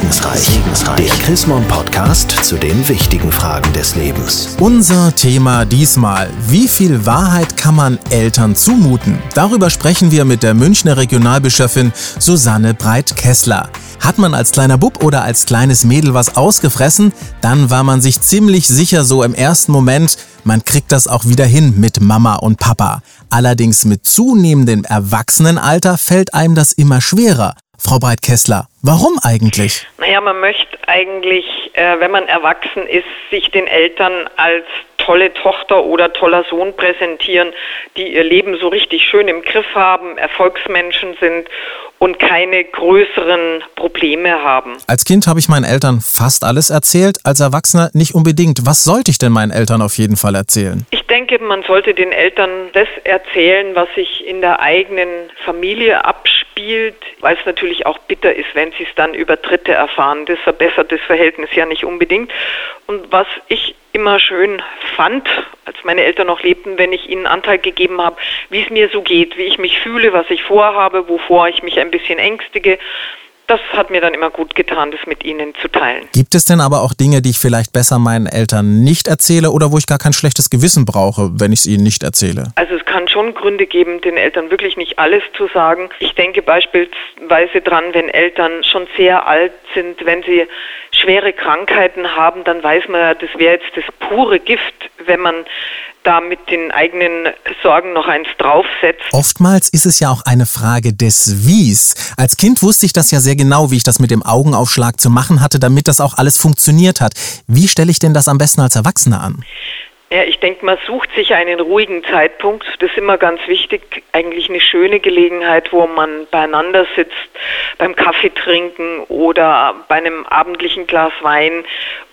Segensreich. Segensreich. Der Chrismon Podcast zu den wichtigen Fragen des Lebens. Unser Thema diesmal. Wie viel Wahrheit kann man Eltern zumuten? Darüber sprechen wir mit der Münchner Regionalbischöfin Susanne Breit-Kessler. Hat man als kleiner Bub oder als kleines Mädel was ausgefressen, dann war man sich ziemlich sicher so im ersten Moment, man kriegt das auch wieder hin mit Mama und Papa. Allerdings mit zunehmendem Erwachsenenalter fällt einem das immer schwerer. Frau Breit-Kessler, warum eigentlich? Naja, man möchte eigentlich, äh, wenn man erwachsen ist, sich den Eltern als tolle Tochter oder toller Sohn präsentieren, die ihr Leben so richtig schön im Griff haben, Erfolgsmenschen sind und keine größeren Probleme haben. Als Kind habe ich meinen Eltern fast alles erzählt, als Erwachsener nicht unbedingt. Was sollte ich denn meinen Eltern auf jeden Fall erzählen? Ich denke, man sollte den Eltern das erzählen, was sich in der eigenen Familie abspielt, weil es natürlich auch bitter ist, wenn sie es dann über Dritte erfahren. Das verbessert das Verhältnis ja nicht unbedingt. Und was ich immer schön fand, als meine Eltern noch lebten, wenn ich ihnen Anteil gegeben habe, wie es mir so geht, wie ich mich fühle, was ich vorhabe, wovor ich mich ein bisschen ängstige. Das hat mir dann immer gut getan, das mit ihnen zu teilen. Gibt es denn aber auch Dinge, die ich vielleicht besser meinen Eltern nicht erzähle oder wo ich gar kein schlechtes Gewissen brauche, wenn ich es ihnen nicht erzähle? Also es kann schon Gründe geben, den Eltern wirklich nicht alles zu sagen. Ich denke beispielsweise dran, wenn Eltern schon sehr alt sind, wenn sie schwere Krankheiten haben, dann weiß man ja, das wäre jetzt das pure Gift, wenn man da mit den eigenen Sorgen noch eins draufsetzt. Oftmals ist es ja auch eine Frage des Wies. Als Kind wusste ich das ja sehr genau, wie ich das mit dem Augenaufschlag zu machen hatte, damit das auch alles funktioniert hat. Wie stelle ich denn das am besten als Erwachsener an? Ja, ich denke, man sucht sich einen ruhigen Zeitpunkt. Das ist immer ganz wichtig. Eigentlich eine schöne Gelegenheit, wo man beieinander sitzt, beim Kaffee trinken oder bei einem abendlichen Glas Wein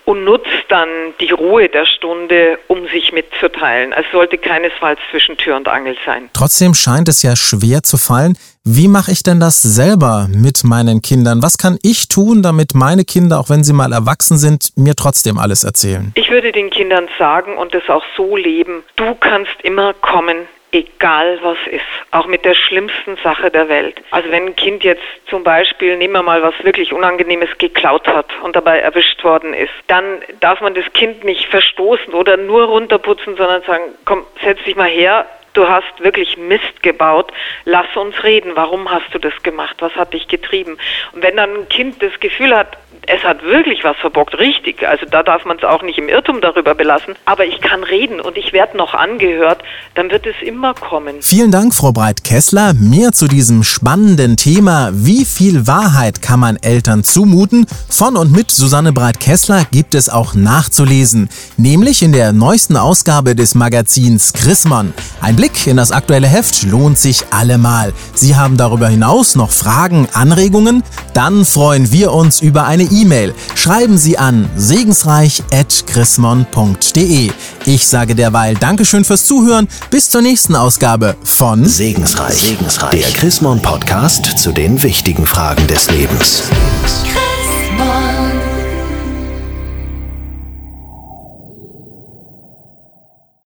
und nutzt dann die Ruhe der Stunde, um sich mitzuteilen. Es sollte keinesfalls zwischen Tür und Angel sein. Trotzdem scheint es ja schwer zu fallen. Wie mache ich denn das selber mit meinen Kindern? Was kann ich tun, damit meine Kinder, auch wenn sie mal erwachsen sind, mir trotzdem alles erzählen? Ich würde den Kindern sagen und es auch so leben, du kannst immer kommen, egal was ist, auch mit der schlimmsten Sache der Welt. Also wenn ein Kind jetzt zum Beispiel, nehmen wir mal was wirklich Unangenehmes geklaut hat und dabei erwischt worden ist, dann darf man das Kind nicht verstoßen oder nur runterputzen, sondern sagen, komm, setz dich mal her, du hast wirklich Mist gebaut, lass uns reden, warum hast du das gemacht, was hat dich getrieben? Und wenn dann ein Kind das Gefühl hat, es hat wirklich was verbockt, richtig. Also da darf man es auch nicht im Irrtum darüber belassen. Aber ich kann reden und ich werde noch angehört, dann wird es immer kommen. Vielen Dank, Frau Breit-Kessler. Mehr zu diesem spannenden Thema, wie viel Wahrheit kann man Eltern zumuten? Von und mit Susanne Breit-Kessler gibt es auch nachzulesen. Nämlich in der neuesten Ausgabe des Magazins Chrismon. Ein Blick in das aktuelle Heft lohnt sich allemal. Sie haben darüber hinaus noch Fragen, Anregungen? Dann freuen wir uns über eine E-Mail. Schreiben Sie an segensreich.chrismon.de. Ich sage derweil Dankeschön fürs Zuhören. Bis zur nächsten Ausgabe von Segensreich. Segensreich. Der Chrismon Podcast zu den wichtigen Fragen des Lebens.